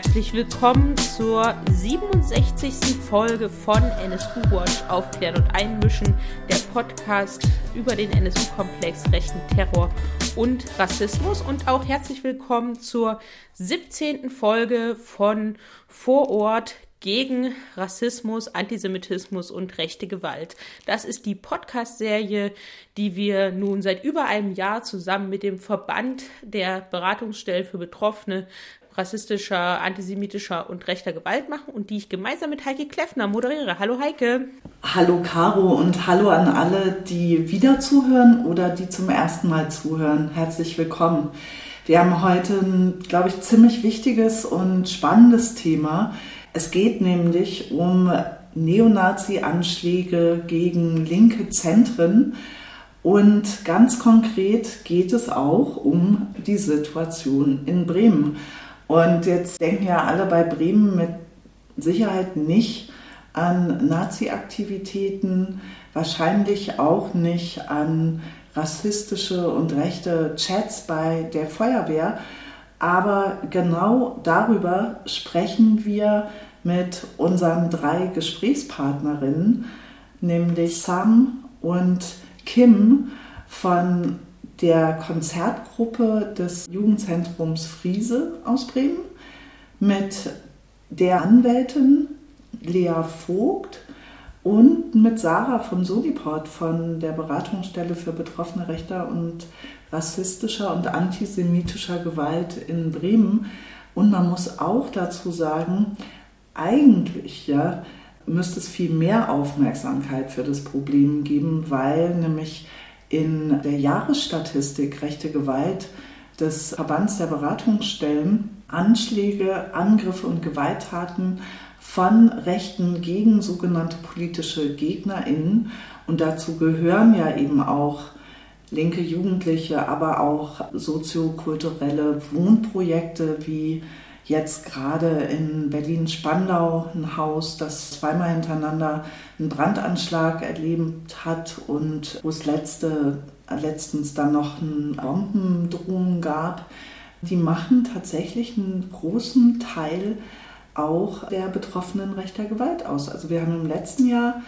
Herzlich willkommen zur 67. Folge von NSU Watch Aufklären und Einmischen, der Podcast über den NSU-Komplex, rechten Terror und Rassismus. Und auch herzlich willkommen zur 17. Folge von Vor Ort gegen Rassismus, Antisemitismus und rechte Gewalt. Das ist die Podcast-Serie, die wir nun seit über einem Jahr zusammen mit dem Verband der Beratungsstellen für Betroffene rassistischer, antisemitischer und rechter Gewalt machen und die ich gemeinsam mit Heike Kleffner moderiere. Hallo Heike. Hallo Caro und hallo an alle, die wieder zuhören oder die zum ersten Mal zuhören. Herzlich willkommen. Wir haben heute ein, glaube ich, ziemlich wichtiges und spannendes Thema es geht nämlich um Neonazi-Anschläge gegen linke Zentren und ganz konkret geht es auch um die Situation in Bremen. Und jetzt denken ja alle bei Bremen mit Sicherheit nicht an Nazi-Aktivitäten, wahrscheinlich auch nicht an rassistische und rechte Chats bei der Feuerwehr. Aber genau darüber sprechen wir mit unseren drei Gesprächspartnerinnen, nämlich Sam und Kim von der Konzertgruppe des Jugendzentrums Friese aus Bremen, mit der Anwältin Lea Vogt und mit Sarah von Soliport von der Beratungsstelle für Betroffene rechter und rassistischer und antisemitischer Gewalt in Bremen. Und man muss auch dazu sagen, eigentlich ja, müsste es viel mehr Aufmerksamkeit für das Problem geben, weil nämlich in der Jahresstatistik rechte Gewalt des Verbands der Beratungsstellen Anschläge, Angriffe und Gewalttaten von Rechten gegen sogenannte politische GegnerInnen. Und dazu gehören ja eben auch linke Jugendliche, aber auch soziokulturelle Wohnprojekte wie jetzt gerade in Berlin-Spandau ein Haus, das zweimal hintereinander einen Brandanschlag erlebt hat und wo es letzte, letztens dann noch eine Bombendrohung gab. Die machen tatsächlich einen großen Teil auch der Betroffenen rechter Gewalt aus. Also wir haben im letzten Jahr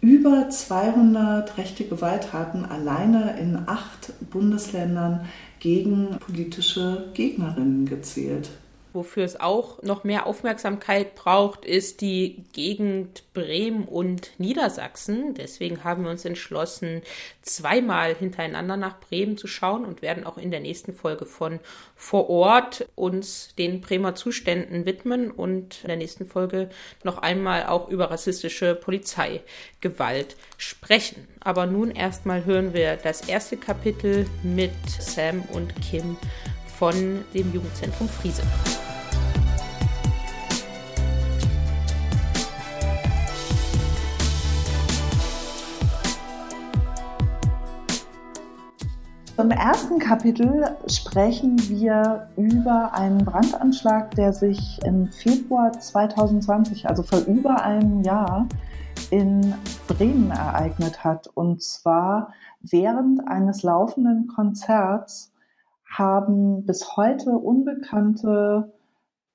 über 200 rechte Gewalttaten alleine in acht Bundesländern gegen politische Gegnerinnen gezählt. Wofür es auch noch mehr Aufmerksamkeit braucht, ist die Gegend Bremen und Niedersachsen. Deswegen haben wir uns entschlossen, zweimal hintereinander nach Bremen zu schauen und werden auch in der nächsten Folge von vor Ort uns den Bremer Zuständen widmen und in der nächsten Folge noch einmal auch über rassistische Polizeigewalt sprechen. Aber nun erstmal hören wir das erste Kapitel mit Sam und Kim von dem Jugendzentrum Friese. Im ersten Kapitel sprechen wir über einen Brandanschlag, der sich im Februar 2020, also vor über einem Jahr, in Bremen ereignet hat. Und zwar während eines laufenden Konzerts haben bis heute unbekannte,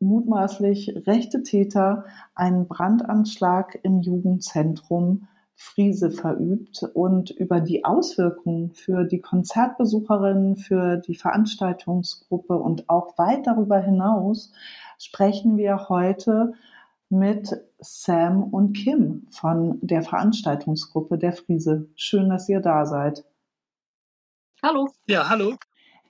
mutmaßlich rechte Täter einen Brandanschlag im Jugendzentrum Friese verübt und über die Auswirkungen für die Konzertbesucherinnen, für die Veranstaltungsgruppe und auch weit darüber hinaus sprechen wir heute mit Sam und Kim von der Veranstaltungsgruppe der Friese. Schön, dass ihr da seid. Hallo. Ja, hallo.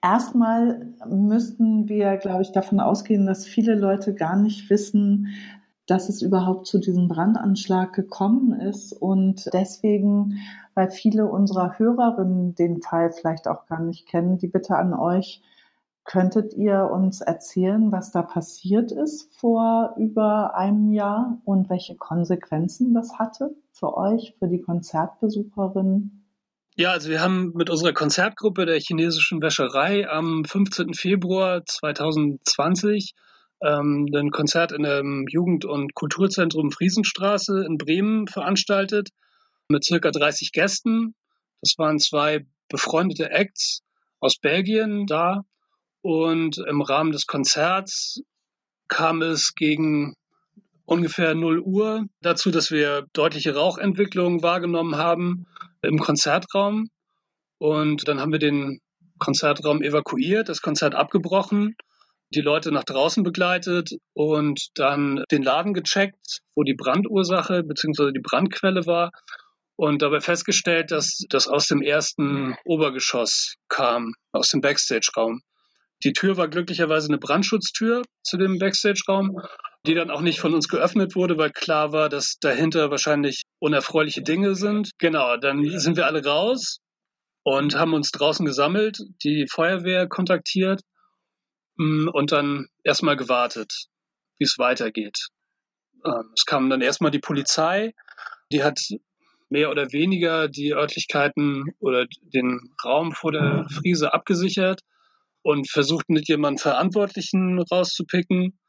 Erstmal müssten wir, glaube ich, davon ausgehen, dass viele Leute gar nicht wissen, dass es überhaupt zu diesem Brandanschlag gekommen ist und deswegen, weil viele unserer Hörerinnen den Fall vielleicht auch gar nicht kennen, die Bitte an euch, könntet ihr uns erzählen, was da passiert ist vor über einem Jahr und welche Konsequenzen das hatte für euch, für die Konzertbesucherinnen? Ja, also wir haben mit unserer Konzertgruppe der chinesischen Wäscherei am 15. Februar 2020 ähm, ein Konzert in dem Jugend- und Kulturzentrum Friesenstraße in Bremen veranstaltet mit circa 30 Gästen. Das waren zwei befreundete Acts aus Belgien da. Und im Rahmen des Konzerts kam es gegen ungefähr 0 Uhr dazu, dass wir deutliche Rauchentwicklungen wahrgenommen haben im Konzertraum. Und dann haben wir den Konzertraum evakuiert, das Konzert abgebrochen, die Leute nach draußen begleitet und dann den Laden gecheckt, wo die Brandursache bzw. die Brandquelle war und dabei festgestellt, dass das aus dem ersten Obergeschoss kam, aus dem Backstage-Raum. Die Tür war glücklicherweise eine Brandschutztür zu dem Backstage-Raum, die dann auch nicht von uns geöffnet wurde, weil klar war, dass dahinter wahrscheinlich unerfreuliche Dinge sind. Genau, dann sind wir alle raus und haben uns draußen gesammelt, die Feuerwehr kontaktiert und dann erstmal gewartet, wie es weitergeht. Ähm, es kam dann erstmal die Polizei, die hat mehr oder weniger die Örtlichkeiten oder den Raum vor der Friese abgesichert und versucht mit jemandem Verantwortlichen rauszupicken.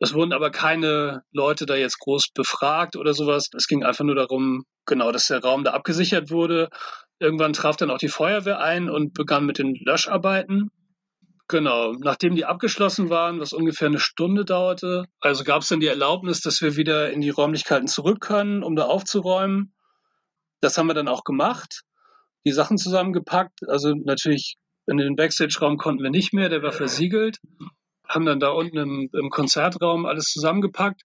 Es wurden aber keine Leute da jetzt groß befragt oder sowas. Es ging einfach nur darum, genau, dass der Raum da abgesichert wurde. Irgendwann traf dann auch die Feuerwehr ein und begann mit den Löscharbeiten. Genau, nachdem die abgeschlossen waren, was ungefähr eine Stunde dauerte, also gab es dann die Erlaubnis, dass wir wieder in die Räumlichkeiten zurück können, um da aufzuräumen. Das haben wir dann auch gemacht, die Sachen zusammengepackt. Also natürlich in den Backstage-Raum konnten wir nicht mehr, der war versiegelt. Haben dann da unten im, im Konzertraum alles zusammengepackt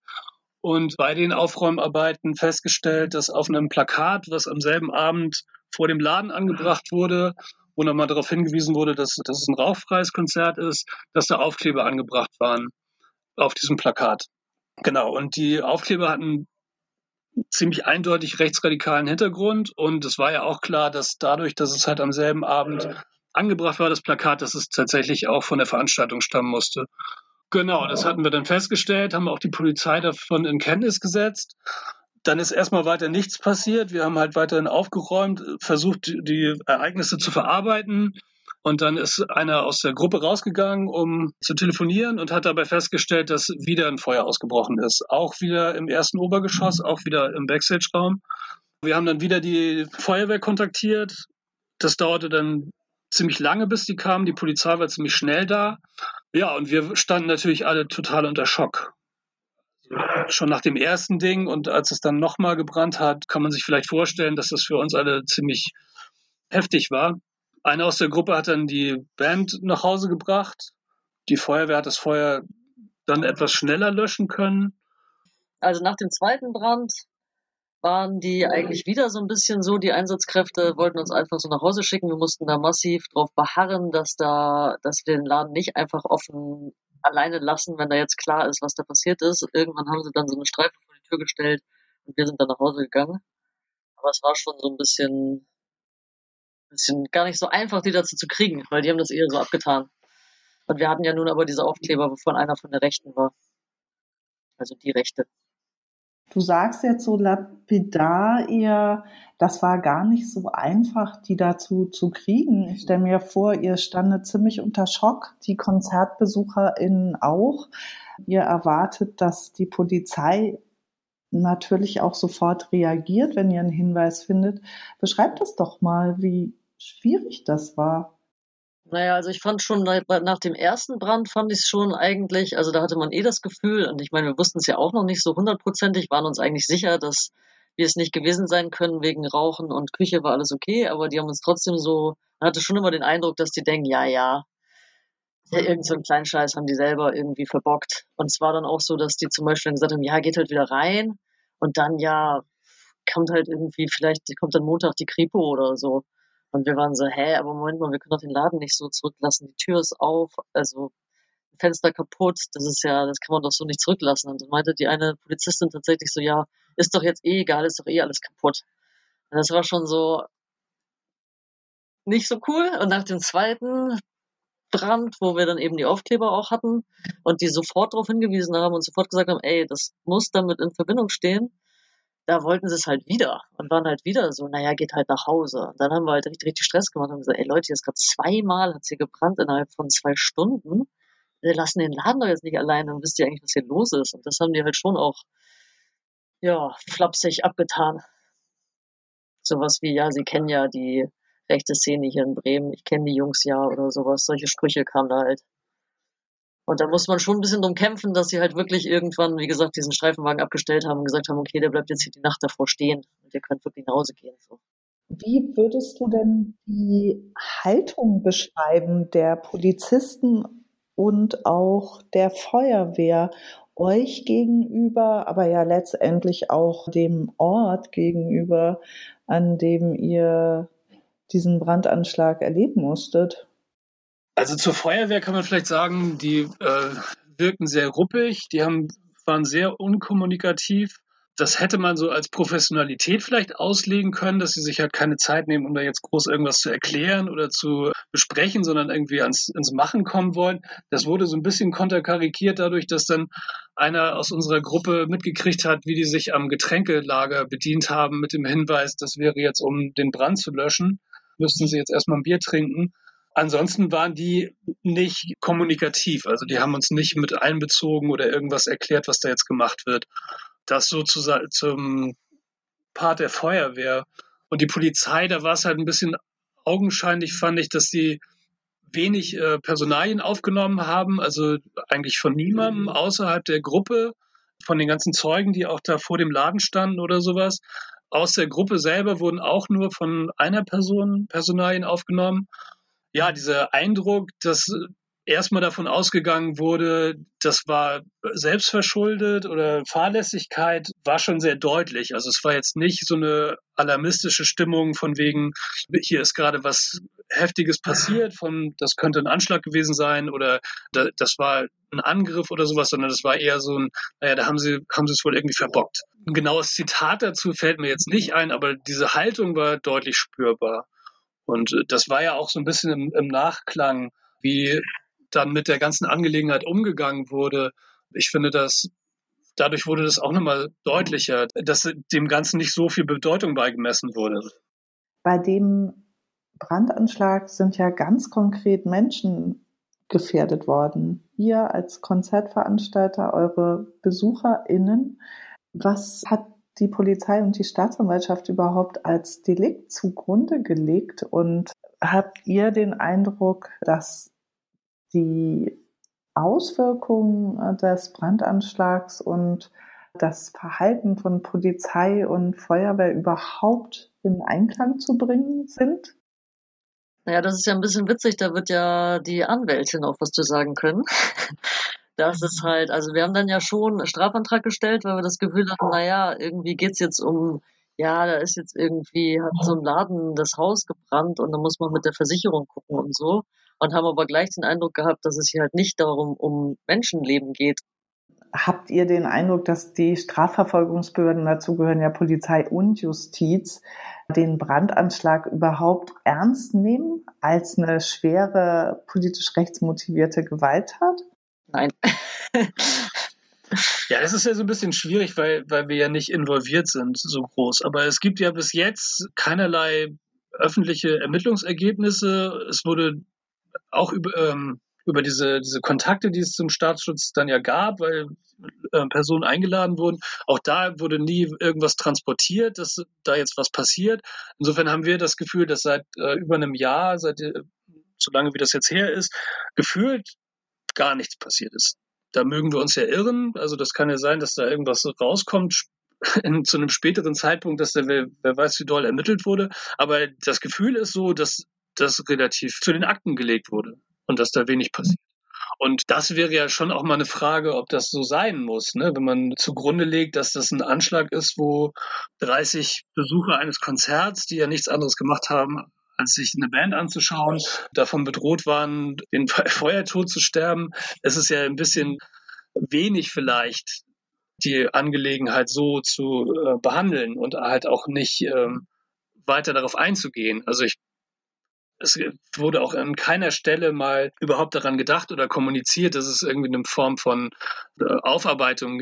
und bei den Aufräumarbeiten festgestellt, dass auf einem Plakat, was am selben Abend vor dem Laden angebracht wurde, wo nochmal darauf hingewiesen wurde, dass, dass es ein rauchfreies Konzert ist, dass da Aufkleber angebracht waren auf diesem Plakat. Genau, und die Aufkleber hatten ziemlich eindeutig rechtsradikalen Hintergrund und es war ja auch klar, dass dadurch, dass es halt am selben Abend angebracht war, das Plakat, dass es tatsächlich auch von der Veranstaltung stammen musste. Genau, das hatten wir dann festgestellt, haben auch die Polizei davon in Kenntnis gesetzt. Dann ist erstmal weiter nichts passiert. Wir haben halt weiterhin aufgeräumt, versucht, die Ereignisse zu verarbeiten. Und dann ist einer aus der Gruppe rausgegangen, um zu telefonieren und hat dabei festgestellt, dass wieder ein Feuer ausgebrochen ist. Auch wieder im ersten Obergeschoss, auch wieder im Backstage-Raum. Wir haben dann wieder die Feuerwehr kontaktiert. Das dauerte dann ziemlich lange, bis die kamen. Die Polizei war ziemlich schnell da. Ja, und wir standen natürlich alle total unter Schock. Schon nach dem ersten Ding und als es dann nochmal gebrannt hat, kann man sich vielleicht vorstellen, dass das für uns alle ziemlich heftig war. Einer aus der Gruppe hat dann die Band nach Hause gebracht. Die Feuerwehr hat das Feuer dann etwas schneller löschen können. Also nach dem zweiten Brand waren die eigentlich wieder so ein bisschen so, die Einsatzkräfte wollten uns einfach so nach Hause schicken. Wir mussten da massiv drauf beharren, dass da, dass wir den Laden nicht einfach offen alleine lassen, wenn da jetzt klar ist, was da passiert ist. Irgendwann haben sie dann so eine Streife vor die Tür gestellt und wir sind dann nach Hause gegangen. Aber es war schon so ein bisschen, bisschen gar nicht so einfach, die dazu zu kriegen, weil die haben das eher so abgetan. Und wir hatten ja nun aber diese Aufkleber, wovon einer von der Rechten war. Also die Rechte. Du sagst jetzt so lapidar ihr, das war gar nicht so einfach, die dazu zu kriegen. Ich stelle mir vor, ihr standet ziemlich unter Schock, die KonzertbesucherInnen auch. Ihr erwartet, dass die Polizei natürlich auch sofort reagiert, wenn ihr einen Hinweis findet. Beschreibt das doch mal, wie schwierig das war. Naja, also ich fand schon nach dem ersten Brand fand ich es schon eigentlich, also da hatte man eh das Gefühl, und ich meine, wir wussten es ja auch noch nicht so hundertprozentig, waren uns eigentlich sicher, dass wir es nicht gewesen sein können wegen Rauchen und Küche war alles okay, aber die haben uns trotzdem so, man hatte schon immer den Eindruck, dass die denken, ja, ja, ja irgend so einen kleinen Scheiß haben die selber irgendwie verbockt. Und es war dann auch so, dass die zum Beispiel gesagt haben, ja, geht halt wieder rein und dann ja, kommt halt irgendwie, vielleicht kommt dann Montag die Kripo oder so. Und wir waren so, hä, aber Moment mal, wir können doch den Laden nicht so zurücklassen. Die Tür ist auf, also Fenster kaputt, das ist ja, das kann man doch so nicht zurücklassen. Und dann meinte die eine Polizistin tatsächlich so, ja, ist doch jetzt eh egal, ist doch eh alles kaputt. Und das war schon so nicht so cool. Und nach dem zweiten Brand, wo wir dann eben die Aufkleber auch hatten und die sofort darauf hingewiesen haben und sofort gesagt haben, ey, das muss damit in Verbindung stehen, da wollten sie es halt wieder und waren halt wieder so, naja, geht halt nach Hause. Und dann haben wir halt richtig, richtig Stress gemacht und gesagt, ey Leute, jetzt gerade zweimal hat sie gebrannt innerhalb von zwei Stunden. Wir lassen den Laden doch jetzt nicht alleine und wisst ihr eigentlich, was hier los ist? Und das haben die halt schon auch, ja, flapsig abgetan. Sowas wie, ja, sie kennen ja die rechte Szene hier in Bremen, ich kenne die Jungs ja oder sowas. Solche Sprüche kamen da halt. Und da muss man schon ein bisschen drum kämpfen, dass sie halt wirklich irgendwann, wie gesagt, diesen Streifenwagen abgestellt haben und gesagt haben, okay, der bleibt jetzt hier die Nacht davor stehen und ihr könnt wirklich nach Hause gehen. So. Wie würdest du denn die Haltung beschreiben der Polizisten und auch der Feuerwehr euch gegenüber, aber ja letztendlich auch dem Ort gegenüber, an dem ihr diesen Brandanschlag erleben musstet? Also zur Feuerwehr kann man vielleicht sagen, die äh, wirken sehr ruppig, die haben, waren sehr unkommunikativ. Das hätte man so als Professionalität vielleicht auslegen können, dass sie sich halt keine Zeit nehmen, um da jetzt groß irgendwas zu erklären oder zu besprechen, sondern irgendwie ans, ins Machen kommen wollen. Das wurde so ein bisschen konterkarikiert dadurch, dass dann einer aus unserer Gruppe mitgekriegt hat, wie die sich am Getränkelager bedient haben mit dem Hinweis, das wäre jetzt, um den Brand zu löschen, müssten sie jetzt erstmal ein Bier trinken. Ansonsten waren die nicht kommunikativ. Also die haben uns nicht mit einbezogen oder irgendwas erklärt, was da jetzt gemacht wird. Das sozusagen zum Part der Feuerwehr. Und die Polizei, da war es halt ein bisschen augenscheinlich, fand ich, dass sie wenig äh, Personalien aufgenommen haben, also eigentlich von niemandem außerhalb der Gruppe, von den ganzen Zeugen, die auch da vor dem Laden standen oder sowas. Aus der Gruppe selber wurden auch nur von einer Person Personalien aufgenommen ja, dieser Eindruck, dass erstmal davon ausgegangen wurde, das war selbstverschuldet oder Fahrlässigkeit, war schon sehr deutlich. Also es war jetzt nicht so eine alarmistische Stimmung von wegen, hier ist gerade was Heftiges passiert, von das könnte ein Anschlag gewesen sein oder das war ein Angriff oder sowas, sondern das war eher so ein, naja, da haben sie, haben sie es wohl irgendwie verbockt. Ein genaues Zitat dazu fällt mir jetzt nicht ein, aber diese Haltung war deutlich spürbar. Und äh, das war ja auch so ein bisschen im, im Nachklang, wie dann mit der ganzen Angelegenheit umgegangen wurde. Ich finde, dass dadurch wurde das auch nochmal deutlicher, dass dem Ganzen nicht so viel Bedeutung beigemessen wurde. Bei dem Brandanschlag sind ja ganz konkret Menschen gefährdet worden. Ihr als Konzertveranstalter, eure BesucherInnen. Was hat die Polizei und die Staatsanwaltschaft überhaupt als Delikt zugrunde gelegt? Und habt ihr den Eindruck, dass die Auswirkungen des Brandanschlags und das Verhalten von Polizei und Feuerwehr überhaupt in Einklang zu bringen sind? Naja, das ist ja ein bisschen witzig, da wird ja die Anwältin auch was zu sagen können. Das ist halt, also wir haben dann ja schon einen Strafantrag gestellt, weil wir das Gefühl hatten, naja, irgendwie geht's jetzt um, ja, da ist jetzt irgendwie, hat so ein Laden das Haus gebrannt und da muss man mit der Versicherung gucken und so. Und haben aber gleich den Eindruck gehabt, dass es hier halt nicht darum um Menschenleben geht. Habt ihr den Eindruck, dass die Strafverfolgungsbehörden, dazu gehören ja Polizei und Justiz, den Brandanschlag überhaupt ernst nehmen als eine schwere politisch rechtsmotivierte Gewalttat? Nein. Ja, das ist ja so ein bisschen schwierig, weil, weil wir ja nicht involviert sind so groß. Aber es gibt ja bis jetzt keinerlei öffentliche Ermittlungsergebnisse. Es wurde auch über, ähm, über diese, diese Kontakte, die es zum Staatsschutz dann ja gab, weil äh, Personen eingeladen wurden. Auch da wurde nie irgendwas transportiert, dass da jetzt was passiert. Insofern haben wir das Gefühl, dass seit äh, über einem Jahr, seit äh, so lange wie das jetzt her ist, gefühlt gar nichts passiert ist. Da mögen wir uns ja irren. Also das kann ja sein, dass da irgendwas rauskommt in, zu einem späteren Zeitpunkt, dass da wer, wer weiß, wie doll ermittelt wurde. Aber das Gefühl ist so, dass das relativ zu den Akten gelegt wurde und dass da wenig passiert. Und das wäre ja schon auch mal eine Frage, ob das so sein muss, ne? wenn man zugrunde legt, dass das ein Anschlag ist, wo 30 Besucher eines Konzerts, die ja nichts anderes gemacht haben, als sich eine Band anzuschauen, davon bedroht waren, den Feuertod zu sterben. Es ist ja ein bisschen wenig vielleicht, die Angelegenheit so zu äh, behandeln und halt auch nicht ähm, weiter darauf einzugehen. Also ich es wurde auch an keiner Stelle mal überhaupt daran gedacht oder kommuniziert, dass es irgendwie eine Form von äh, Aufarbeitung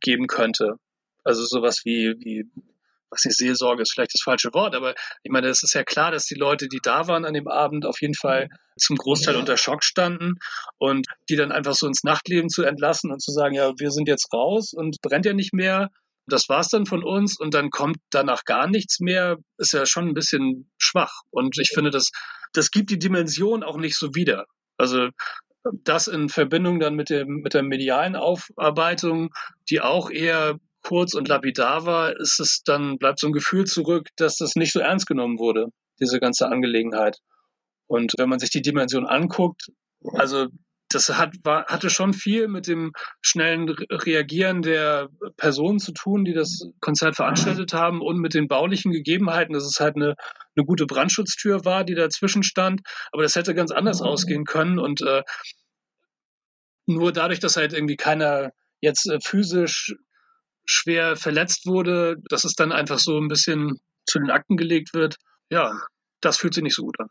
geben könnte. Also sowas wie, wie was ich Seelsorge ist vielleicht das falsche Wort, aber ich meine, es ist ja klar, dass die Leute, die da waren an dem Abend, auf jeden Fall zum Großteil unter Schock standen und die dann einfach so ins Nachtleben zu entlassen und zu sagen, ja, wir sind jetzt raus und brennt ja nicht mehr. Das war's dann von uns und dann kommt danach gar nichts mehr, ist ja schon ein bisschen schwach. Und ich finde, das, das gibt die Dimension auch nicht so wieder. Also das in Verbindung dann mit, dem, mit der medialen Aufarbeitung, die auch eher kurz und lapidar war, ist es dann, bleibt so ein Gefühl zurück, dass das nicht so ernst genommen wurde, diese ganze Angelegenheit. Und wenn man sich die Dimension anguckt, also das hat, war, hatte schon viel mit dem schnellen Reagieren der Personen zu tun, die das Konzert veranstaltet haben und mit den baulichen Gegebenheiten, dass es halt eine, eine gute Brandschutztür war, die dazwischen stand. Aber das hätte ganz anders ausgehen können und äh, nur dadurch, dass halt irgendwie keiner jetzt äh, physisch schwer verletzt wurde, dass es dann einfach so ein bisschen zu den Akten gelegt wird, ja, das fühlt sich nicht so gut an.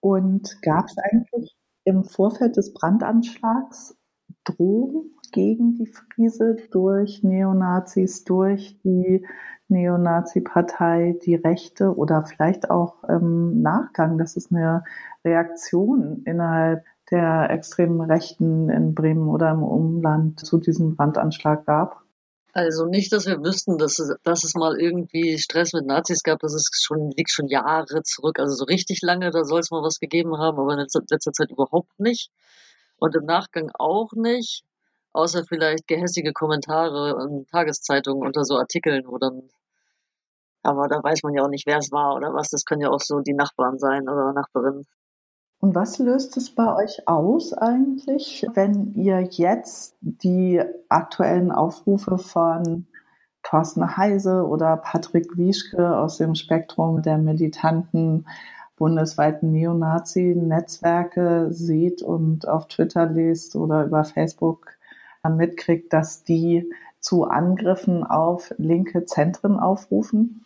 Und gab es eigentlich im Vorfeld des Brandanschlags Drohungen gegen die Friese durch Neonazis, durch die Neonazi-Partei, die Rechte oder vielleicht auch im Nachgang, dass es eine Reaktion innerhalb der extremen Rechten in Bremen oder im Umland zu diesem Brandanschlag gab? Also nicht, dass wir wüssten, dass es, dass es mal irgendwie Stress mit Nazis gab, das ist schon, liegt schon Jahre zurück. Also so richtig lange, da soll es mal was gegeben haben, aber in letzter, letzter Zeit überhaupt nicht. Und im Nachgang auch nicht. Außer vielleicht gehässige Kommentare in Tageszeitungen unter so Artikeln, wo dann, aber da weiß man ja auch nicht, wer es war oder was. Das können ja auch so die Nachbarn sein oder Nachbarinnen. Und was löst es bei euch aus eigentlich, wenn ihr jetzt die aktuellen Aufrufe von Thorsten Heise oder Patrick Wieschke aus dem Spektrum der militanten bundesweiten Neonazi-Netzwerke seht und auf Twitter liest oder über Facebook mitkriegt, dass die zu Angriffen auf linke Zentren aufrufen?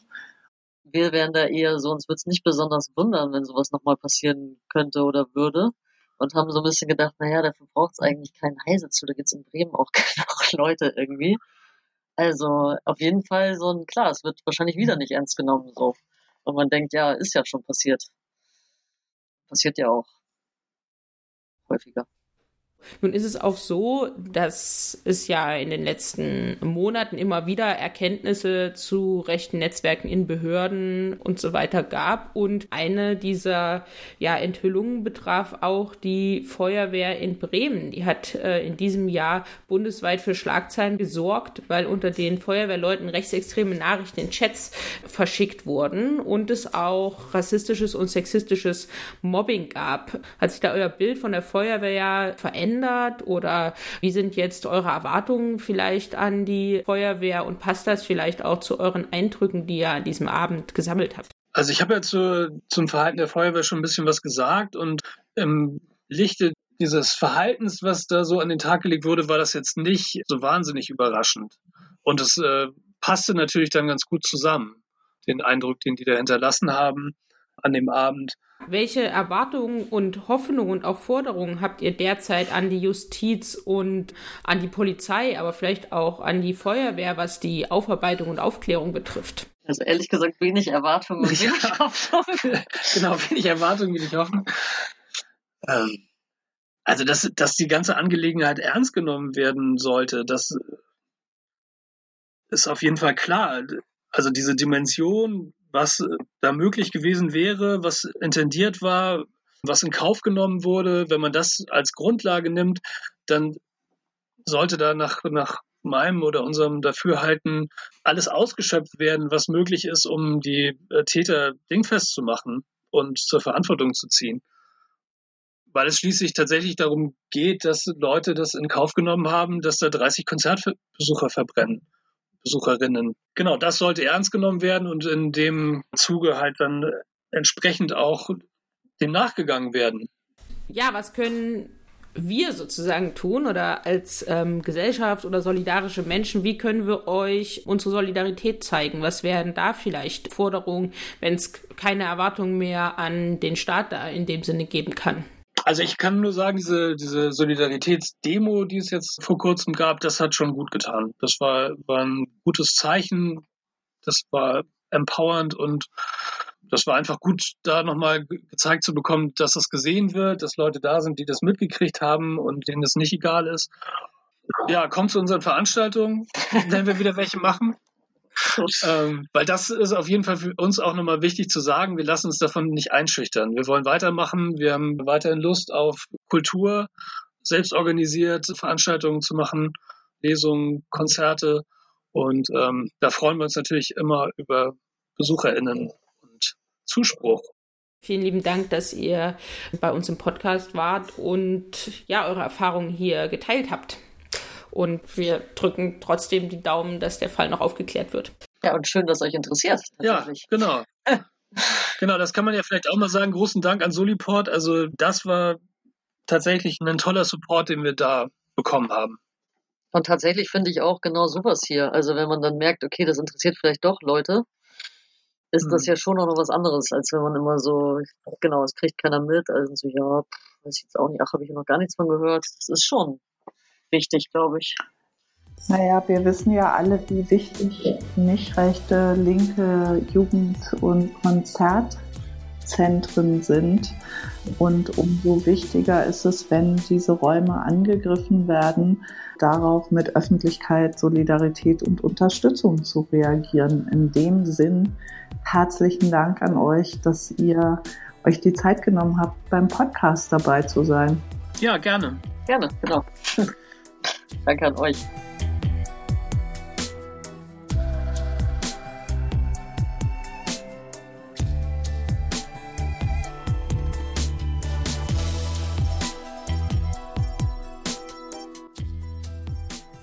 Wir wären da eher so, uns würde es nicht besonders wundern, wenn sowas nochmal passieren könnte oder würde. Und haben so ein bisschen gedacht, naja, dafür braucht es eigentlich keinen Heise zu, da gibt es in Bremen auch genug Leute irgendwie. Also auf jeden Fall so ein, klar, es wird wahrscheinlich wieder nicht ernst genommen so. Und man denkt, ja, ist ja schon passiert. Passiert ja auch häufiger. Nun ist es auch so, dass es ja in den letzten Monaten immer wieder Erkenntnisse zu rechten Netzwerken in Behörden und so weiter gab. Und eine dieser ja, Enthüllungen betraf auch die Feuerwehr in Bremen. Die hat äh, in diesem Jahr bundesweit für Schlagzeilen gesorgt, weil unter den Feuerwehrleuten rechtsextreme Nachrichten in Chats verschickt wurden und es auch rassistisches und sexistisches Mobbing gab. Hat sich da euer Bild von der Feuerwehr verändert? Verändert oder wie sind jetzt eure Erwartungen vielleicht an die Feuerwehr und passt das vielleicht auch zu euren Eindrücken, die ihr an diesem Abend gesammelt habt? Also ich habe ja zu, zum Verhalten der Feuerwehr schon ein bisschen was gesagt und im Lichte dieses Verhaltens, was da so an den Tag gelegt wurde, war das jetzt nicht so wahnsinnig überraschend. Und es äh, passte natürlich dann ganz gut zusammen, den Eindruck, den die da hinterlassen haben an dem Abend. Welche Erwartungen und Hoffnungen und auch Forderungen habt ihr derzeit an die Justiz und an die Polizei, aber vielleicht auch an die Feuerwehr, was die Aufarbeitung und Aufklärung betrifft? Also ehrlich gesagt wenig Erwartungen und wenig ja. Hoffnung. genau, wenig Erwartungen, wenig Hoffnung. Ähm, also, dass, dass die ganze Angelegenheit ernst genommen werden sollte, das ist auf jeden Fall klar. Also diese Dimension was da möglich gewesen wäre, was intendiert war, was in Kauf genommen wurde. Wenn man das als Grundlage nimmt, dann sollte da nach, nach meinem oder unserem Dafürhalten alles ausgeschöpft werden, was möglich ist, um die äh, Täter dingfest zu machen und zur Verantwortung zu ziehen. Weil es schließlich tatsächlich darum geht, dass Leute das in Kauf genommen haben, dass da 30 Konzertbesucher verbrennen. Besucherinnen. Genau, das sollte ernst genommen werden und in dem Zuge halt dann entsprechend auch dem nachgegangen werden. Ja, was können wir sozusagen tun oder als ähm, Gesellschaft oder solidarische Menschen, wie können wir euch unsere Solidarität zeigen? Was wären da vielleicht Forderungen, wenn es keine Erwartungen mehr an den Staat da in dem Sinne geben kann? Also ich kann nur sagen, diese, diese Solidaritätsdemo, die es jetzt vor kurzem gab, das hat schon gut getan. Das war, war ein gutes Zeichen. Das war empowernd und das war einfach gut, da nochmal gezeigt zu bekommen, dass das gesehen wird, dass Leute da sind, die das mitgekriegt haben und denen das nicht egal ist. Ja, kommt zu unseren Veranstaltungen, wenn wir wieder welche machen. ähm, weil das ist auf jeden Fall für uns auch nochmal wichtig zu sagen. Wir lassen uns davon nicht einschüchtern. Wir wollen weitermachen. Wir haben weiterhin Lust auf Kultur, selbst organisiert Veranstaltungen zu machen, Lesungen, Konzerte. Und ähm, da freuen wir uns natürlich immer über BesucherInnen und Zuspruch. Vielen lieben Dank, dass ihr bei uns im Podcast wart und ja, eure Erfahrungen hier geteilt habt. Und wir drücken trotzdem die Daumen, dass der Fall noch aufgeklärt wird. Ja, und schön, dass euch interessiert. Ja, genau. genau, das kann man ja vielleicht auch mal sagen. Großen Dank an Soliport. Also das war tatsächlich ein toller Support, den wir da bekommen haben. Und tatsächlich finde ich auch genau sowas hier. Also wenn man dann merkt, okay, das interessiert vielleicht doch Leute, ist hm. das ja schon auch noch was anderes, als wenn man immer so, genau, es kriegt keiner mit, also so, ja, weiß ich jetzt auch nicht, ach, habe ich noch gar nichts von gehört. Das ist schon wichtig, glaube ich. Naja, wir wissen ja alle, wie wichtig nicht rechte, linke Jugend- und Konzertzentren sind. Und umso wichtiger ist es, wenn diese Räume angegriffen werden, darauf mit Öffentlichkeit, Solidarität und Unterstützung zu reagieren. In dem Sinn herzlichen Dank an euch, dass ihr euch die Zeit genommen habt, beim Podcast dabei zu sein. Ja, gerne. Gerne, genau. Danke an euch.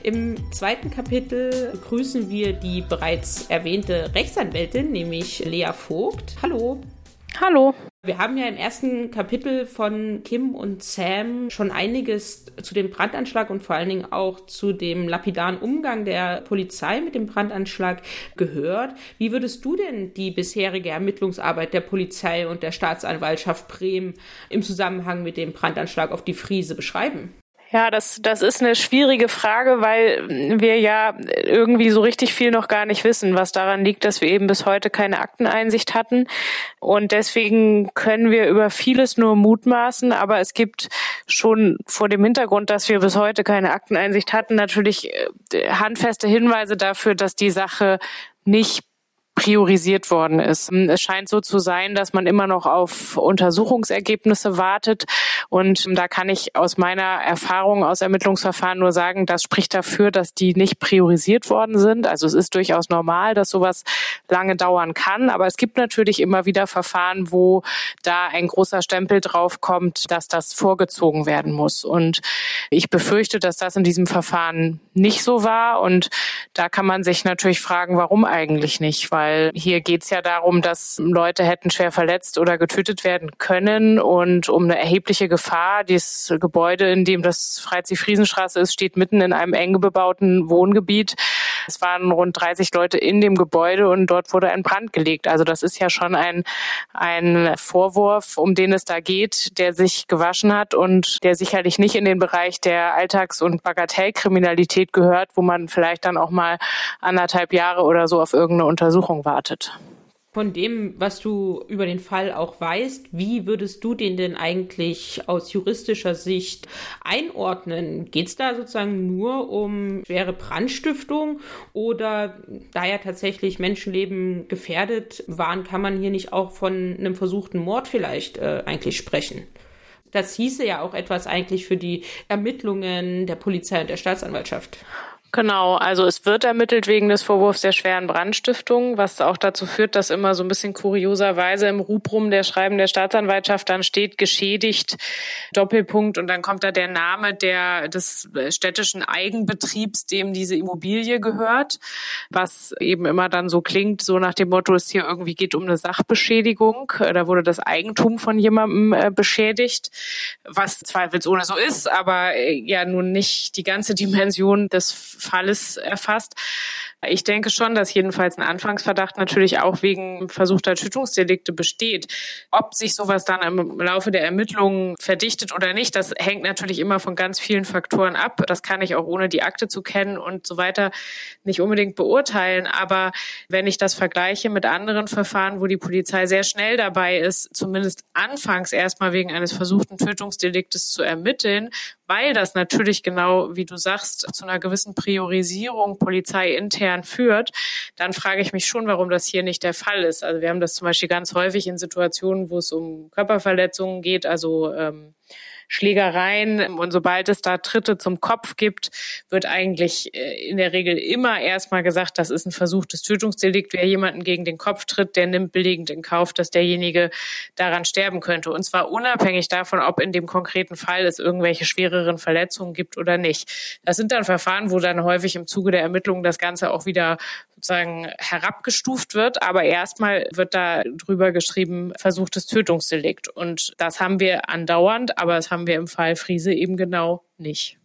Im zweiten Kapitel begrüßen wir die bereits erwähnte Rechtsanwältin, nämlich Lea Vogt. Hallo. Hallo. Wir haben ja im ersten Kapitel von Kim und Sam schon einiges zu dem Brandanschlag und vor allen Dingen auch zu dem lapidaren Umgang der Polizei mit dem Brandanschlag gehört. Wie würdest du denn die bisherige Ermittlungsarbeit der Polizei und der Staatsanwaltschaft Bremen im Zusammenhang mit dem Brandanschlag auf die Friese beschreiben? Ja, das, das ist eine schwierige Frage, weil wir ja irgendwie so richtig viel noch gar nicht wissen, was daran liegt, dass wir eben bis heute keine Akteneinsicht hatten. Und deswegen können wir über vieles nur mutmaßen, aber es gibt schon vor dem Hintergrund, dass wir bis heute keine Akteneinsicht hatten, natürlich äh, handfeste Hinweise dafür, dass die Sache nicht priorisiert worden ist. Es scheint so zu sein, dass man immer noch auf Untersuchungsergebnisse wartet. Und da kann ich aus meiner Erfahrung aus Ermittlungsverfahren nur sagen, das spricht dafür, dass die nicht priorisiert worden sind. Also es ist durchaus normal, dass sowas lange dauern kann. Aber es gibt natürlich immer wieder Verfahren, wo da ein großer Stempel drauf kommt, dass das vorgezogen werden muss. Und ich befürchte, dass das in diesem Verfahren nicht so war. Und da kann man sich natürlich fragen, warum eigentlich nicht? Weil weil hier geht es ja darum, dass Leute hätten schwer verletzt oder getötet werden können und um eine erhebliche Gefahr. Dieses Gebäude, in dem das Freizig-Friesenstraße ist, steht mitten in einem eng bebauten Wohngebiet. Es waren rund 30 Leute in dem Gebäude und dort wurde ein Brand gelegt. Also das ist ja schon ein, ein Vorwurf, um den es da geht, der sich gewaschen hat und der sicherlich nicht in den Bereich der Alltags- und Bagatellkriminalität gehört, wo man vielleicht dann auch mal anderthalb Jahre oder so auf irgendeine Untersuchung wartet von dem, was du über den Fall auch weißt, wie würdest du den denn eigentlich aus juristischer Sicht einordnen? Geht es da sozusagen nur um schwere Brandstiftung oder da ja tatsächlich Menschenleben gefährdet waren, kann man hier nicht auch von einem versuchten Mord vielleicht äh, eigentlich sprechen? Das hieße ja auch etwas eigentlich für die Ermittlungen der Polizei und der Staatsanwaltschaft. Genau, also es wird ermittelt wegen des Vorwurfs der schweren Brandstiftung, was auch dazu führt, dass immer so ein bisschen kurioserweise im Rubrum der Schreiben der Staatsanwaltschaft dann steht geschädigt Doppelpunkt und dann kommt da der Name der des städtischen Eigenbetriebs, dem diese Immobilie gehört, was eben immer dann so klingt, so nach dem Motto, es hier irgendwie geht um eine Sachbeschädigung, da wurde das Eigentum von jemandem äh, beschädigt, was zweifelsohne so ist, aber äh, ja nun nicht die ganze Dimension des Falles erfasst. Ich denke schon, dass jedenfalls ein Anfangsverdacht natürlich auch wegen versuchter Tötungsdelikte besteht. Ob sich sowas dann im Laufe der Ermittlungen verdichtet oder nicht, das hängt natürlich immer von ganz vielen Faktoren ab. Das kann ich auch ohne die Akte zu kennen und so weiter nicht unbedingt beurteilen. Aber wenn ich das vergleiche mit anderen Verfahren, wo die Polizei sehr schnell dabei ist, zumindest anfangs erstmal wegen eines versuchten Tötungsdeliktes zu ermitteln, weil das natürlich genau, wie du sagst, zu einer gewissen Priorisierung polizeiintern intern führt, dann frage ich mich schon, warum das hier nicht der Fall ist. Also wir haben das zum Beispiel ganz häufig in Situationen, wo es um Körperverletzungen geht, also ähm, Schlägereien. Und sobald es da Tritte zum Kopf gibt, wird eigentlich äh, in der Regel immer erstmal gesagt, das ist ein versuchtes Tötungsdelikt. Wer jemanden gegen den Kopf tritt, der nimmt belegend in Kauf, dass derjenige daran sterben könnte. Und zwar unabhängig davon, ob in dem konkreten Fall es irgendwelche schwereren Verletzungen gibt oder nicht. Das sind dann Verfahren, wo dann häufig im Zuge der Ermittlungen das Ganze auch wieder sozusagen herabgestuft wird. Aber erstmal wird da drüber geschrieben, versuchtes Tötungsdelikt. Und das haben wir andauernd, aber das haben wir im Fall Friese eben genau nicht.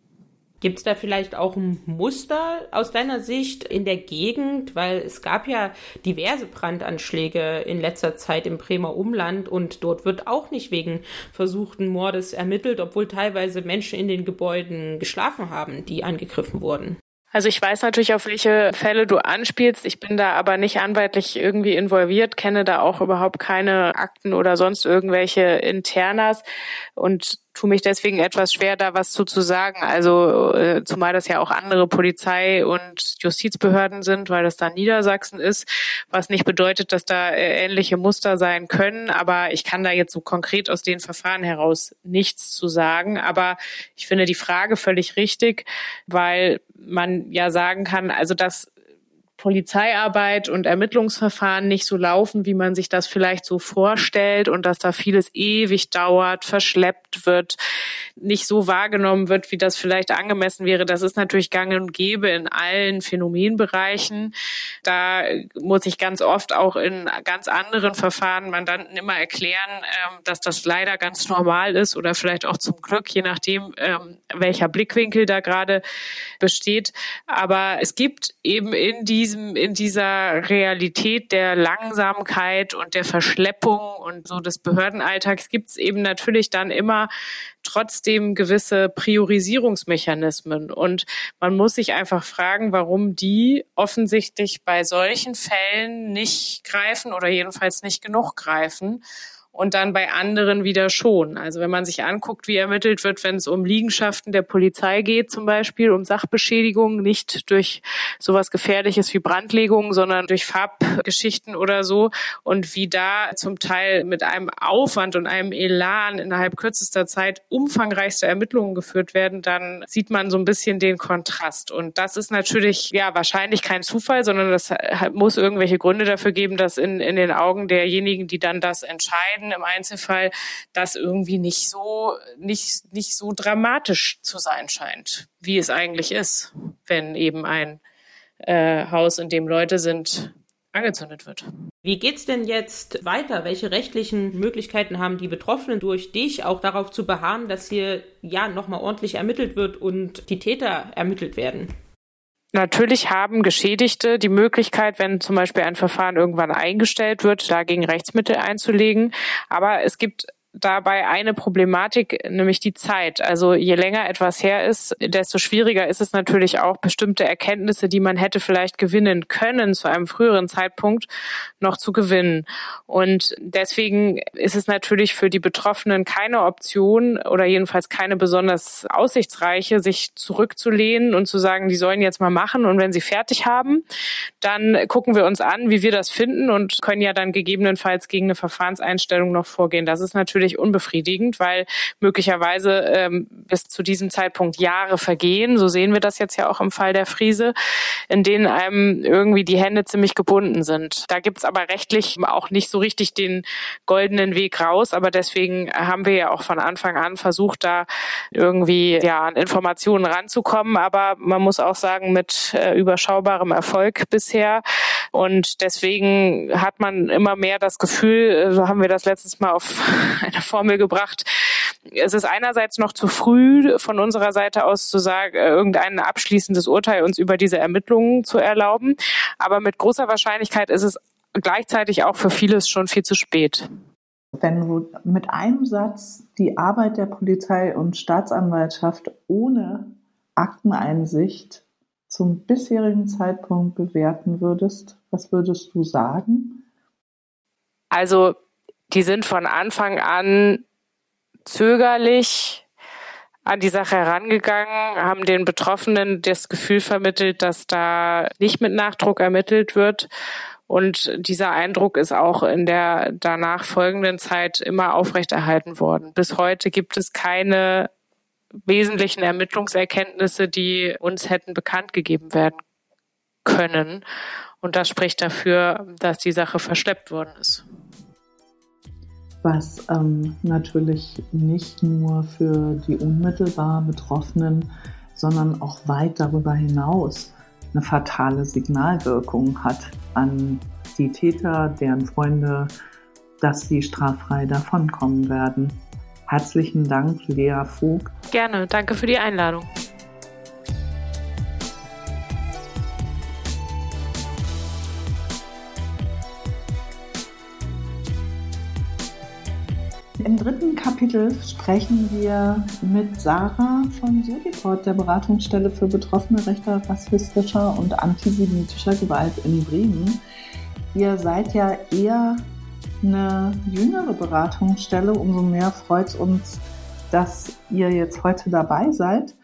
Gibt es da vielleicht auch ein Muster aus deiner Sicht in der Gegend? Weil es gab ja diverse Brandanschläge in letzter Zeit im Bremer Umland und dort wird auch nicht wegen versuchten Mordes ermittelt, obwohl teilweise Menschen in den Gebäuden geschlafen haben, die angegriffen wurden. Also ich weiß natürlich, auf welche Fälle du anspielst. Ich bin da aber nicht anwaltlich irgendwie involviert, kenne da auch überhaupt keine Akten oder sonst irgendwelche Internas und tue mich deswegen etwas schwer, da was zu, zu sagen. Also äh, zumal das ja auch andere Polizei- und Justizbehörden sind, weil das da Niedersachsen ist, was nicht bedeutet, dass da äh, ähnliche Muster sein können. Aber ich kann da jetzt so konkret aus den Verfahren heraus nichts zu sagen. Aber ich finde die Frage völlig richtig, weil man ja sagen kann, also das Polizeiarbeit und Ermittlungsverfahren nicht so laufen, wie man sich das vielleicht so vorstellt und dass da vieles ewig dauert, verschleppt wird, nicht so wahrgenommen wird, wie das vielleicht angemessen wäre. Das ist natürlich gang und gäbe in allen Phänomenbereichen. Da muss ich ganz oft auch in ganz anderen Verfahren Mandanten immer erklären, ähm, dass das leider ganz normal ist oder vielleicht auch zum Glück, je nachdem, ähm, welcher Blickwinkel da gerade besteht. Aber es gibt eben in diesen diesem, in dieser Realität der Langsamkeit und der Verschleppung und so des Behördenalltags gibt es eben natürlich dann immer trotzdem gewisse Priorisierungsmechanismen. Und man muss sich einfach fragen, warum die offensichtlich bei solchen Fällen nicht greifen oder jedenfalls nicht genug greifen und dann bei anderen wieder schon. Also wenn man sich anguckt, wie ermittelt wird, wenn es um Liegenschaften der Polizei geht, zum Beispiel um Sachbeschädigung, nicht durch sowas Gefährliches wie Brandlegung, sondern durch Farbgeschichten oder so und wie da zum Teil mit einem Aufwand und einem Elan innerhalb kürzester Zeit umfangreichste Ermittlungen geführt werden, dann sieht man so ein bisschen den Kontrast. Und das ist natürlich ja wahrscheinlich kein Zufall, sondern das muss irgendwelche Gründe dafür geben, dass in, in den Augen derjenigen, die dann das entscheiden, entscheiden im Einzelfall, das irgendwie nicht so, nicht, nicht so dramatisch zu sein scheint, wie es eigentlich ist, wenn eben ein äh, Haus, in dem Leute sind, angezündet wird. Wie geht's denn jetzt weiter? Welche rechtlichen Möglichkeiten haben die Betroffenen durch dich auch darauf zu beharren, dass hier ja nochmal ordentlich ermittelt wird und die Täter ermittelt werden? Natürlich haben Geschädigte die Möglichkeit, wenn zum Beispiel ein Verfahren irgendwann eingestellt wird, dagegen Rechtsmittel einzulegen. Aber es gibt dabei eine Problematik, nämlich die Zeit. Also je länger etwas her ist, desto schwieriger ist es natürlich auch, bestimmte Erkenntnisse, die man hätte vielleicht gewinnen können zu einem früheren Zeitpunkt, noch zu gewinnen. Und deswegen ist es natürlich für die Betroffenen keine Option oder jedenfalls keine besonders aussichtsreiche, sich zurückzulehnen und zu sagen, die sollen jetzt mal machen. Und wenn sie fertig haben, dann gucken wir uns an, wie wir das finden und können ja dann gegebenenfalls gegen eine Verfahrenseinstellung noch vorgehen. Das ist natürlich natürlich unbefriedigend, weil möglicherweise ähm, bis zu diesem Zeitpunkt Jahre vergehen. So sehen wir das jetzt ja auch im Fall der Friese, in denen einem irgendwie die Hände ziemlich gebunden sind. Da gibt's aber rechtlich auch nicht so richtig den goldenen Weg raus, aber deswegen haben wir ja auch von Anfang an versucht, da irgendwie ja an Informationen ranzukommen. Aber man muss auch sagen, mit äh, überschaubarem Erfolg bisher. Und deswegen hat man immer mehr das Gefühl, so haben wir das letztes Mal auf eine Formel gebracht. Es ist einerseits noch zu früh von unserer Seite aus zu sagen, äh, irgendein abschließendes Urteil uns über diese Ermittlungen zu erlauben. Aber mit großer Wahrscheinlichkeit ist es gleichzeitig auch für vieles schon viel zu spät. Wenn du mit einem Satz die Arbeit der Polizei und Staatsanwaltschaft ohne Akteneinsicht zum bisherigen Zeitpunkt bewerten würdest, was würdest du sagen? Also die sind von Anfang an zögerlich, an die Sache herangegangen, haben den Betroffenen das Gefühl vermittelt, dass da nicht mit Nachdruck ermittelt wird. Und dieser Eindruck ist auch in der danach folgenden Zeit immer aufrechterhalten worden. Bis heute gibt es keine wesentlichen Ermittlungserkenntnisse, die uns hätten bekannt gegeben werden können. Und das spricht dafür, dass die Sache verschleppt worden ist was ähm, natürlich nicht nur für die unmittelbar Betroffenen, sondern auch weit darüber hinaus eine fatale Signalwirkung hat an die Täter, deren Freunde, dass sie straffrei davonkommen werden. Herzlichen Dank, Lea Vogt. Gerne, danke für die Einladung. Im dritten Kapitel sprechen wir mit Sarah von Sodiport, der Beratungsstelle für Betroffene rechter, rassistischer und antisemitischer Gewalt in Bremen. Ihr seid ja eher eine jüngere Beratungsstelle. Umso mehr freut es uns, dass ihr jetzt heute dabei seid.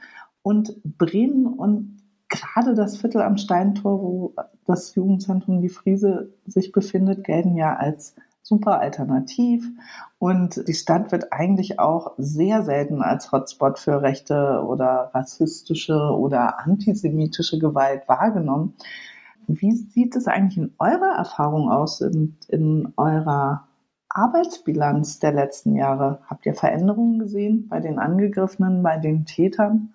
Und Bremen und gerade das Viertel am Steintor, wo das Jugendzentrum Die Friese sich befindet, gelten ja als super alternativ. Und die Stadt wird eigentlich auch sehr selten als Hotspot für rechte oder rassistische oder antisemitische Gewalt wahrgenommen. Wie sieht es eigentlich in eurer Erfahrung aus, in, in eurer Arbeitsbilanz der letzten Jahre? Habt ihr Veränderungen gesehen bei den Angegriffenen, bei den Tätern?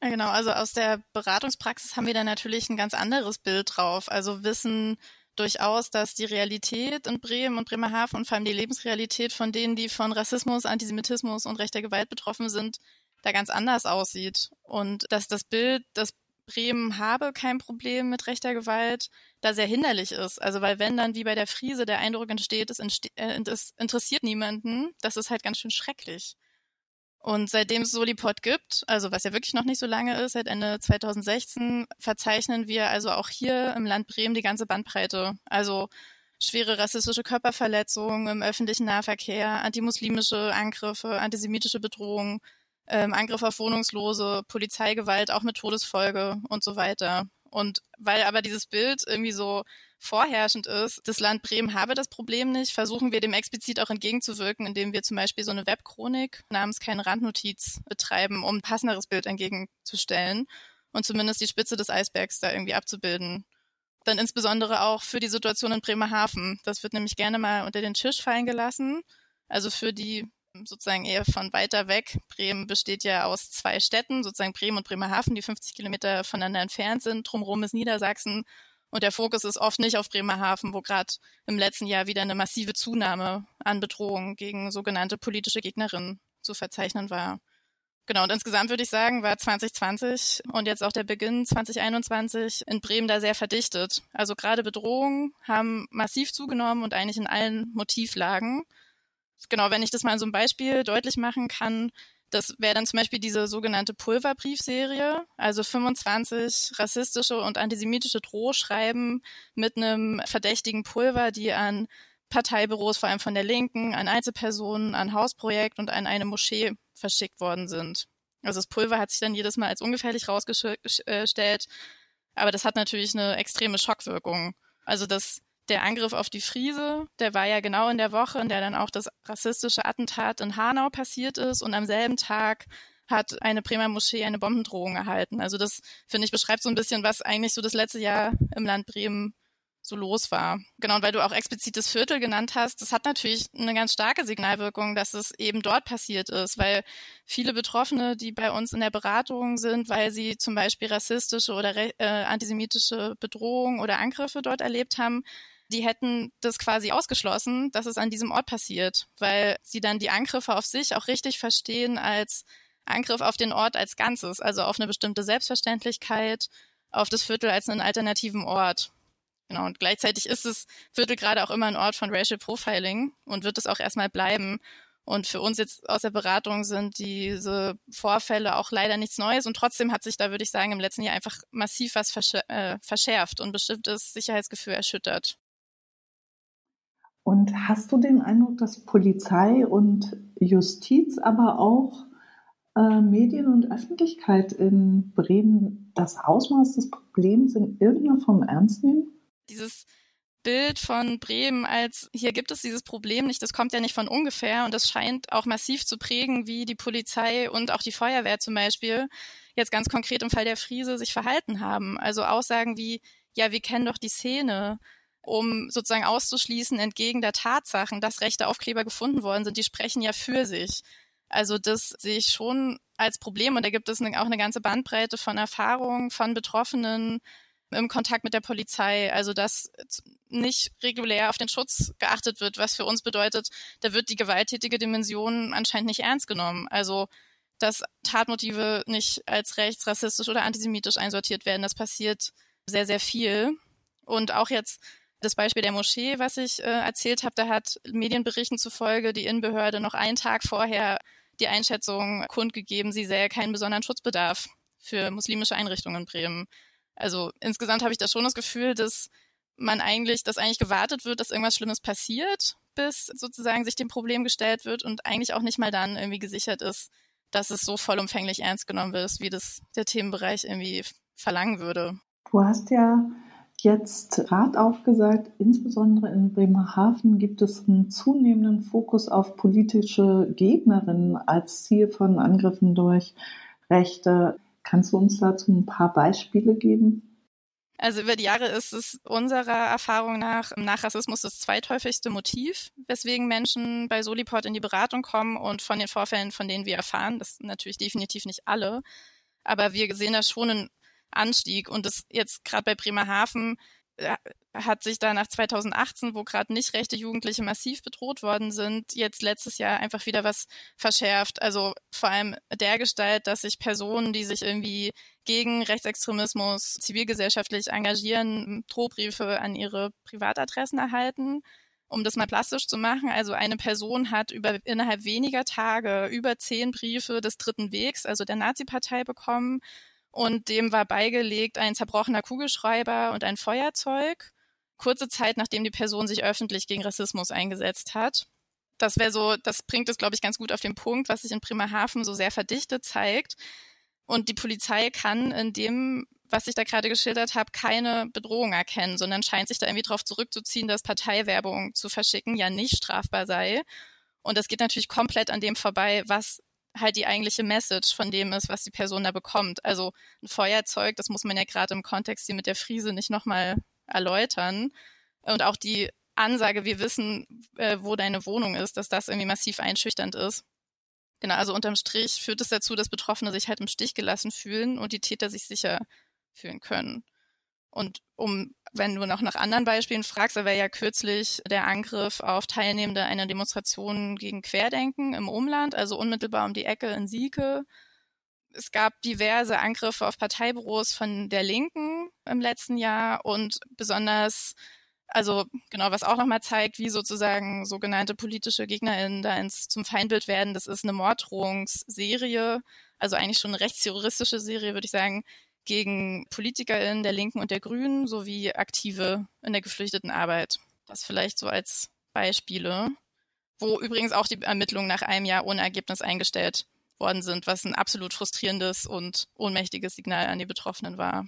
Genau, also aus der Beratungspraxis haben wir da natürlich ein ganz anderes Bild drauf. Also wissen, durchaus, dass die Realität in Bremen und Bremerhaven und vor allem die Lebensrealität von denen, die von Rassismus, Antisemitismus und rechter Gewalt betroffen sind, da ganz anders aussieht. Und dass das Bild, dass Bremen habe kein Problem mit rechter Gewalt, da sehr hinderlich ist. Also weil wenn dann wie bei der Friese der Eindruck entsteht, es, entste äh, es interessiert niemanden, das ist halt ganz schön schrecklich. Und seitdem es Solipod gibt, also was ja wirklich noch nicht so lange ist, seit Ende 2016, verzeichnen wir also auch hier im Land Bremen die ganze Bandbreite. Also schwere rassistische Körperverletzungen im öffentlichen Nahverkehr, antimuslimische Angriffe, antisemitische Bedrohungen, ähm, Angriffe auf Wohnungslose, Polizeigewalt auch mit Todesfolge und so weiter. Und weil aber dieses Bild irgendwie so vorherrschend ist, das Land Bremen habe das Problem nicht, versuchen wir dem explizit auch entgegenzuwirken, indem wir zum Beispiel so eine Webchronik namens keine Randnotiz betreiben, um ein passenderes Bild entgegenzustellen und zumindest die Spitze des Eisbergs da irgendwie abzubilden. Dann insbesondere auch für die Situation in Bremerhaven. Das wird nämlich gerne mal unter den Tisch fallen gelassen. Also für die sozusagen eher von weiter weg. Bremen besteht ja aus zwei Städten, sozusagen Bremen und Bremerhaven, die 50 Kilometer voneinander entfernt sind. Drumherum ist Niedersachsen und der Fokus ist oft nicht auf Bremerhaven, wo gerade im letzten Jahr wieder eine massive Zunahme an Bedrohungen gegen sogenannte politische Gegnerinnen zu verzeichnen war. Genau, und insgesamt würde ich sagen, war 2020 und jetzt auch der Beginn 2021 in Bremen da sehr verdichtet. Also gerade Bedrohungen haben massiv zugenommen und eigentlich in allen Motivlagen. Genau, wenn ich das mal in so einem Beispiel deutlich machen kann, das wäre dann zum Beispiel diese sogenannte Pulverbriefserie, also 25 rassistische und antisemitische Drohschreiben mit einem verdächtigen Pulver, die an Parteibüros, vor allem von der Linken, an Einzelpersonen, an Hausprojekt und an eine Moschee verschickt worden sind. Also das Pulver hat sich dann jedes Mal als ungefährlich rausgestellt, aber das hat natürlich eine extreme Schockwirkung. Also das der Angriff auf die Friese, der war ja genau in der Woche, in der dann auch das rassistische Attentat in Hanau passiert ist und am selben Tag hat eine Bremer Moschee eine Bombendrohung erhalten. Also das, finde ich, beschreibt so ein bisschen, was eigentlich so das letzte Jahr im Land Bremen so los war. Genau, und weil du auch explizit das Viertel genannt hast, das hat natürlich eine ganz starke Signalwirkung, dass es eben dort passiert ist, weil viele Betroffene, die bei uns in der Beratung sind, weil sie zum Beispiel rassistische oder äh, antisemitische Bedrohungen oder Angriffe dort erlebt haben, die hätten das quasi ausgeschlossen, dass es an diesem Ort passiert, weil sie dann die Angriffe auf sich auch richtig verstehen als Angriff auf den Ort als Ganzes, also auf eine bestimmte Selbstverständlichkeit, auf das Viertel als einen alternativen Ort. Genau, und gleichzeitig ist das Viertel gerade auch immer ein Ort von Racial Profiling und wird es auch erstmal bleiben. Und für uns jetzt aus der Beratung sind diese Vorfälle auch leider nichts Neues. Und trotzdem hat sich da, würde ich sagen, im letzten Jahr einfach massiv was äh, verschärft und bestimmtes Sicherheitsgefühl erschüttert. Und hast du den Eindruck, dass Polizei und Justiz aber auch äh, Medien und Öffentlichkeit in Bremen das Ausmaß des Problems in irgendeiner Form ernst nehmen? Dieses Bild von Bremen als hier gibt es dieses Problem nicht, das kommt ja nicht von ungefähr und das scheint auch massiv zu prägen, wie die Polizei und auch die Feuerwehr zum Beispiel jetzt ganz konkret im Fall der Friese sich verhalten haben. Also Aussagen wie, ja, wir kennen doch die Szene, um sozusagen auszuschließen entgegen der Tatsachen, dass rechte Aufkleber gefunden worden sind, die sprechen ja für sich. Also das sehe ich schon als Problem und da gibt es auch eine ganze Bandbreite von Erfahrungen von Betroffenen im Kontakt mit der Polizei. Also dass nicht regulär auf den Schutz geachtet wird, was für uns bedeutet, da wird die gewalttätige Dimension anscheinend nicht ernst genommen. Also dass Tatmotive nicht als rechts, rassistisch oder antisemitisch einsortiert werden, das passiert sehr, sehr viel. Und auch jetzt das Beispiel der Moschee, was ich äh, erzählt habe, da hat Medienberichten zufolge die Innenbehörde noch einen Tag vorher die Einschätzung kundgegeben, sie sähe keinen besonderen Schutzbedarf für muslimische Einrichtungen in Bremen. Also insgesamt habe ich da schon das Gefühl, dass man eigentlich, dass eigentlich gewartet wird, dass irgendwas Schlimmes passiert, bis sozusagen sich dem Problem gestellt wird und eigentlich auch nicht mal dann irgendwie gesichert ist, dass es so vollumfänglich ernst genommen wird, wie das der Themenbereich irgendwie verlangen würde. Du hast ja jetzt gerade aufgesagt, insbesondere in Bremerhaven gibt es einen zunehmenden Fokus auf politische Gegnerinnen als Ziel von Angriffen durch Rechte. Kannst du uns dazu ein paar Beispiele geben? Also über die Jahre ist es unserer Erfahrung nach nach Rassismus das zweithäufigste Motiv, weswegen Menschen bei Soliport in die Beratung kommen und von den Vorfällen, von denen wir erfahren, das sind natürlich definitiv nicht alle, aber wir sehen da schon einen Anstieg und das jetzt gerade bei Bremerhaven äh, hat sich da nach 2018, wo gerade nicht rechte Jugendliche massiv bedroht worden sind, jetzt letztes Jahr einfach wieder was verschärft. Also vor allem der Gestalt, dass sich Personen, die sich irgendwie gegen Rechtsextremismus zivilgesellschaftlich engagieren, Drohbriefe an ihre Privatadressen erhalten. Um das mal plastisch zu machen, also eine Person hat über, innerhalb weniger Tage über zehn Briefe des Dritten Wegs, also der Nazi-Partei bekommen und dem war beigelegt ein zerbrochener Kugelschreiber und ein Feuerzeug, kurze Zeit nachdem die Person sich öffentlich gegen Rassismus eingesetzt hat. Das wäre so, das bringt es, glaube ich, ganz gut auf den Punkt, was sich in Bremerhaven so sehr verdichtet zeigt. Und die Polizei kann in dem, was ich da gerade geschildert habe, keine Bedrohung erkennen, sondern scheint sich da irgendwie darauf zurückzuziehen, dass Parteiwerbung zu verschicken ja nicht strafbar sei. Und das geht natürlich komplett an dem vorbei, was halt die eigentliche Message von dem ist, was die Person da bekommt. Also ein Feuerzeug, das muss man ja gerade im Kontext hier mit der Friese nicht nochmal erläutern. Und auch die Ansage, wir wissen, äh, wo deine Wohnung ist, dass das irgendwie massiv einschüchternd ist. Genau, also unterm Strich führt es dazu, dass Betroffene sich halt im Stich gelassen fühlen und die Täter sich sicher fühlen können. Und um, wenn du noch nach anderen Beispielen fragst, da wäre ja kürzlich der Angriff auf Teilnehmende einer Demonstration gegen Querdenken im Umland, also unmittelbar um die Ecke in Sieke. Es gab diverse Angriffe auf Parteibüros von der Linken im letzten Jahr und besonders, also genau, was auch nochmal zeigt, wie sozusagen sogenannte politische GegnerInnen da ins, zum Feindbild werden. Das ist eine Morddrohungsserie, also eigentlich schon eine rechtsterroristische Serie, würde ich sagen, gegen PolitikerInnen der Linken und der Grünen sowie Aktive in der Geflüchtetenarbeit. Das vielleicht so als Beispiele, wo übrigens auch die Ermittlungen nach einem Jahr ohne Ergebnis eingestellt worden sind, was ein absolut frustrierendes und ohnmächtiges Signal an die Betroffenen war.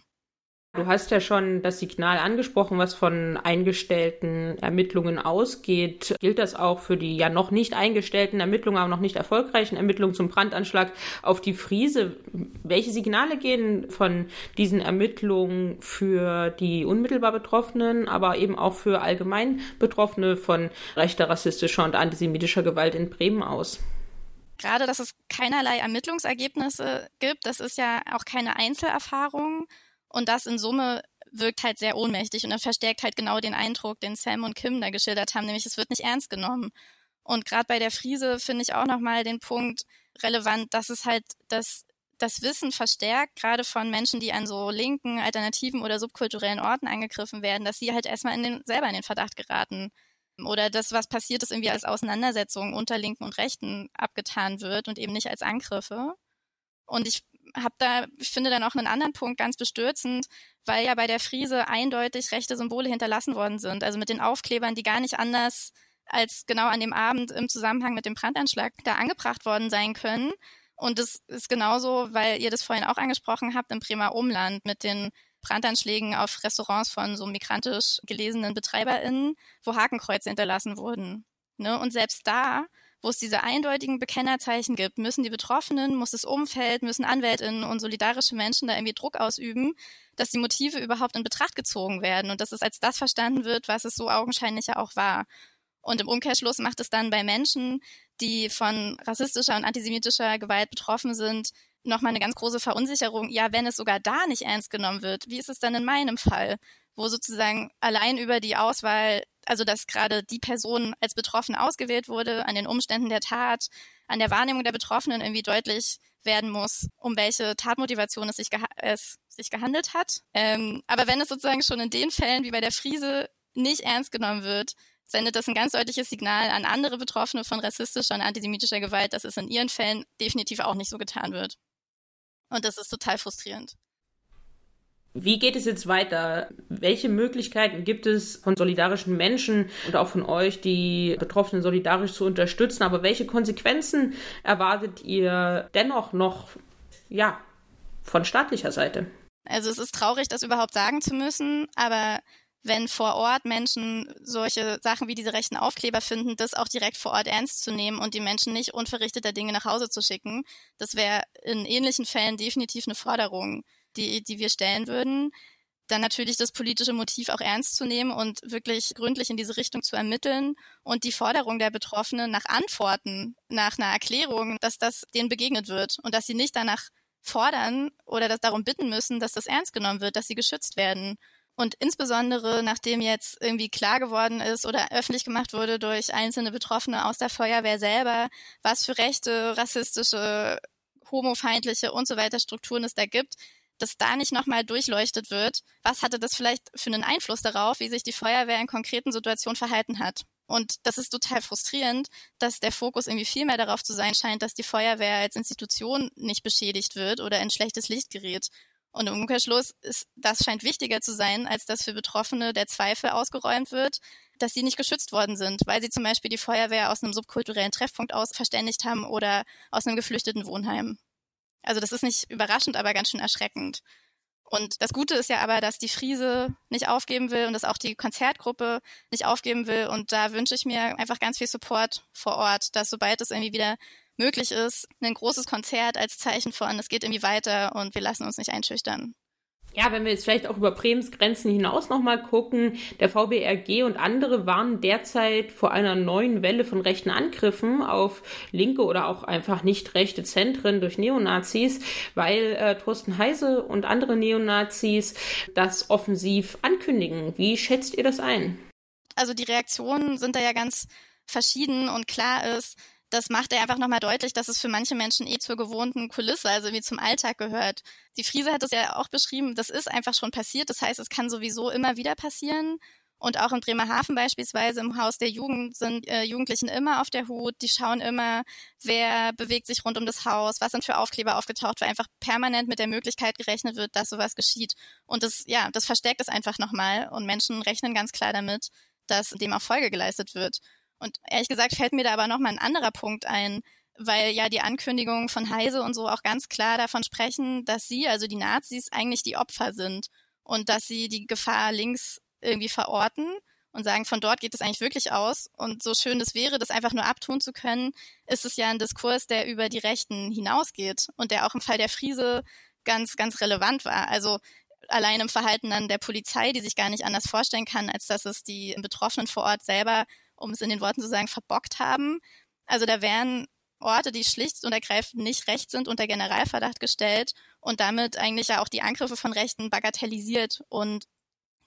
Du hast ja schon das Signal angesprochen, was von eingestellten Ermittlungen ausgeht. Gilt das auch für die ja noch nicht eingestellten Ermittlungen, aber noch nicht erfolgreichen Ermittlungen zum Brandanschlag auf die Friese? Welche Signale gehen von diesen Ermittlungen für die unmittelbar Betroffenen, aber eben auch für allgemein Betroffene von rechter, rassistischer und antisemitischer Gewalt in Bremen aus? Gerade, dass es keinerlei Ermittlungsergebnisse gibt, das ist ja auch keine Einzelerfahrung. Und das in Summe wirkt halt sehr ohnmächtig und dann verstärkt halt genau den Eindruck, den Sam und Kim da geschildert haben, nämlich es wird nicht ernst genommen. Und gerade bei der Friese finde ich auch nochmal den Punkt relevant, dass es halt das, das Wissen verstärkt, gerade von Menschen, die an so linken, alternativen oder subkulturellen Orten angegriffen werden, dass sie halt erstmal in den, selber in den Verdacht geraten. Oder das, was passiert ist, irgendwie als Auseinandersetzung unter Linken und Rechten abgetan wird und eben nicht als Angriffe. Und ich habe da, ich finde dann auch einen anderen Punkt ganz bestürzend, weil ja bei der Friese eindeutig rechte Symbole hinterlassen worden sind. Also mit den Aufklebern, die gar nicht anders als genau an dem Abend im Zusammenhang mit dem Brandanschlag da angebracht worden sein können. Und das ist genauso, weil ihr das vorhin auch angesprochen habt, im Bremer Umland mit den Brandanschlägen auf Restaurants von so migrantisch gelesenen BetreiberInnen, wo Hakenkreuze hinterlassen wurden. Ne? Und selbst da, wo es diese eindeutigen Bekennerzeichen gibt, müssen die Betroffenen, muss das Umfeld, müssen AnwältInnen und solidarische Menschen da irgendwie Druck ausüben, dass die Motive überhaupt in Betracht gezogen werden und dass es als das verstanden wird, was es so augenscheinlich ja auch war. Und im Umkehrschluss macht es dann bei Menschen, die von rassistischer und antisemitischer Gewalt betroffen sind, nochmal eine ganz große Verunsicherung. Ja, wenn es sogar da nicht ernst genommen wird, wie ist es dann in meinem Fall, wo sozusagen allein über die Auswahl, also dass gerade die Person als Betroffene ausgewählt wurde, an den Umständen der Tat, an der Wahrnehmung der Betroffenen irgendwie deutlich werden muss, um welche Tatmotivation es sich, geha es sich gehandelt hat. Ähm, aber wenn es sozusagen schon in den Fällen wie bei der Friese nicht ernst genommen wird, sendet das ein ganz deutliches Signal an andere Betroffene von rassistischer und antisemitischer Gewalt, dass es in ihren Fällen definitiv auch nicht so getan wird. Und das ist total frustrierend. Wie geht es jetzt weiter? Welche Möglichkeiten gibt es von solidarischen Menschen und auch von euch, die Betroffenen solidarisch zu unterstützen? Aber welche Konsequenzen erwartet ihr dennoch noch, ja, von staatlicher Seite? Also es ist traurig, das überhaupt sagen zu müssen, aber wenn vor Ort Menschen solche Sachen wie diese rechten Aufkleber finden, das auch direkt vor Ort ernst zu nehmen und die Menschen nicht unverrichteter Dinge nach Hause zu schicken. Das wäre in ähnlichen Fällen definitiv eine Forderung, die, die wir stellen würden. Dann natürlich das politische Motiv auch ernst zu nehmen und wirklich gründlich in diese Richtung zu ermitteln und die Forderung der Betroffenen nach Antworten, nach einer Erklärung, dass das denen begegnet wird und dass sie nicht danach fordern oder das darum bitten müssen, dass das ernst genommen wird, dass sie geschützt werden. Und insbesondere, nachdem jetzt irgendwie klar geworden ist oder öffentlich gemacht wurde durch einzelne Betroffene aus der Feuerwehr selber, was für rechte, rassistische, homofeindliche und so weiter Strukturen es da gibt, dass da nicht nochmal durchleuchtet wird, was hatte das vielleicht für einen Einfluss darauf, wie sich die Feuerwehr in konkreten Situationen verhalten hat. Und das ist total frustrierend, dass der Fokus irgendwie viel mehr darauf zu sein scheint, dass die Feuerwehr als Institution nicht beschädigt wird oder in schlechtes Licht gerät. Und im Umkehrschluss ist, das scheint wichtiger zu sein, als dass für Betroffene der Zweifel ausgeräumt wird, dass sie nicht geschützt worden sind, weil sie zum Beispiel die Feuerwehr aus einem subkulturellen Treffpunkt aus verständigt haben oder aus einem geflüchteten Wohnheim. Also das ist nicht überraschend, aber ganz schön erschreckend. Und das Gute ist ja aber, dass die Friese nicht aufgeben will und dass auch die Konzertgruppe nicht aufgeben will. Und da wünsche ich mir einfach ganz viel Support vor Ort, dass sobald es irgendwie wieder möglich ist, ein großes Konzert als Zeichen von, es geht irgendwie weiter und wir lassen uns nicht einschüchtern. Ja, wenn wir jetzt vielleicht auch über Brems Grenzen hinaus nochmal gucken, der VBRG und andere warnen derzeit vor einer neuen Welle von rechten Angriffen auf linke oder auch einfach nicht rechte Zentren durch Neonazis, weil äh, Thorsten Heise und andere Neonazis das offensiv ankündigen. Wie schätzt ihr das ein? Also die Reaktionen sind da ja ganz verschieden und klar ist, das macht er einfach nochmal deutlich, dass es für manche Menschen eh zur gewohnten Kulisse, also wie zum Alltag gehört. Die Friese hat es ja auch beschrieben, das ist einfach schon passiert. Das heißt, es kann sowieso immer wieder passieren. Und auch in Bremerhaven beispielsweise im Haus der Jugend sind äh, Jugendlichen immer auf der Hut. Die schauen immer, wer bewegt sich rund um das Haus, was sind für Aufkleber aufgetaucht, weil einfach permanent mit der Möglichkeit gerechnet wird, dass sowas geschieht. Und das, ja, das verstärkt es einfach nochmal. Und Menschen rechnen ganz klar damit, dass dem auch Folge geleistet wird. Und ehrlich gesagt fällt mir da aber nochmal ein anderer Punkt ein, weil ja die Ankündigungen von Heise und so auch ganz klar davon sprechen, dass sie, also die Nazis, eigentlich die Opfer sind und dass sie die Gefahr links irgendwie verorten und sagen, von dort geht es eigentlich wirklich aus. Und so schön es wäre, das einfach nur abtun zu können, ist es ja ein Diskurs, der über die Rechten hinausgeht und der auch im Fall der Friese ganz, ganz relevant war. Also allein im Verhalten dann der Polizei, die sich gar nicht anders vorstellen kann, als dass es die Betroffenen vor Ort selber um es in den Worten zu sagen, verbockt haben. Also da wären Orte, die schlicht und ergreifend nicht recht sind, unter Generalverdacht gestellt und damit eigentlich ja auch die Angriffe von Rechten bagatellisiert und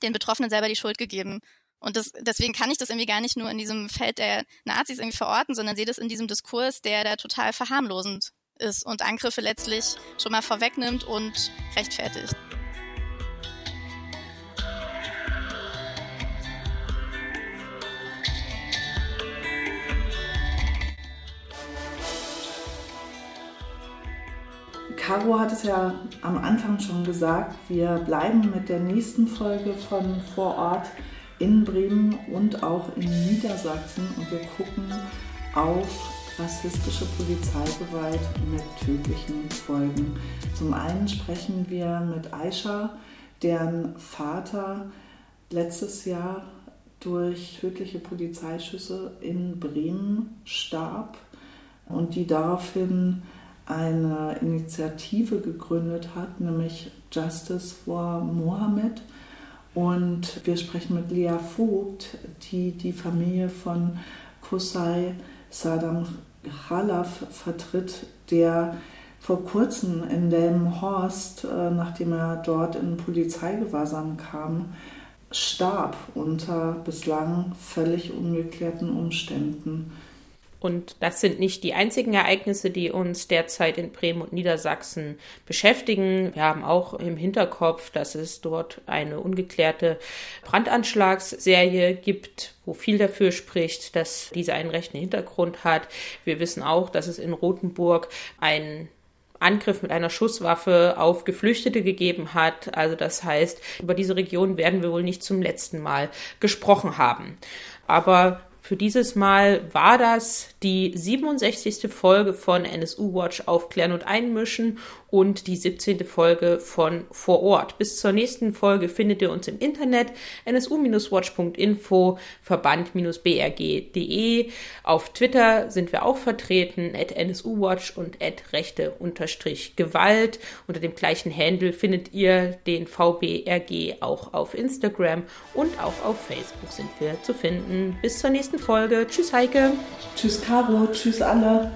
den Betroffenen selber die Schuld gegeben. Und das, deswegen kann ich das irgendwie gar nicht nur in diesem Feld der Nazis irgendwie verorten, sondern sehe das in diesem Diskurs, der da total verharmlosend ist und Angriffe letztlich schon mal vorwegnimmt und rechtfertigt. Caro hat es ja am Anfang schon gesagt, wir bleiben mit der nächsten Folge von Vor Ort in Bremen und auch in Niedersachsen und wir gucken auf rassistische Polizeigewalt mit tödlichen Folgen. Zum einen sprechen wir mit Aisha, deren Vater letztes Jahr durch tödliche Polizeischüsse in Bremen starb und die daraufhin eine Initiative gegründet hat, nämlich Justice for Mohammed. Und wir sprechen mit Lea Vogt, die die Familie von Kusai Saddam Khalaf vertritt, der vor kurzem in Delmenhorst, äh, nachdem er dort in Polizeigewahrsam kam, starb unter bislang völlig ungeklärten Umständen. Und das sind nicht die einzigen Ereignisse, die uns derzeit in Bremen und Niedersachsen beschäftigen. Wir haben auch im Hinterkopf, dass es dort eine ungeklärte Brandanschlagsserie gibt, wo viel dafür spricht, dass diese einen rechten Hintergrund hat. Wir wissen auch, dass es in Rothenburg einen Angriff mit einer Schusswaffe auf Geflüchtete gegeben hat. Also das heißt, über diese Region werden wir wohl nicht zum letzten Mal gesprochen haben. Aber für dieses Mal war das die 67. Folge von NSU Watch Aufklären und Einmischen und die 17. Folge von Vor Ort. Bis zur nächsten Folge findet ihr uns im Internet nsu-watch.info, verband-brg.de. Auf Twitter sind wir auch vertreten, at nsuwatch und at rechte-gewalt. Unter dem gleichen Handle findet ihr den VBRG auch auf Instagram und auch auf Facebook sind wir zu finden. Bis zur nächsten Folge. Tschüss Heike. Tschüss Caro. Tschüss alle.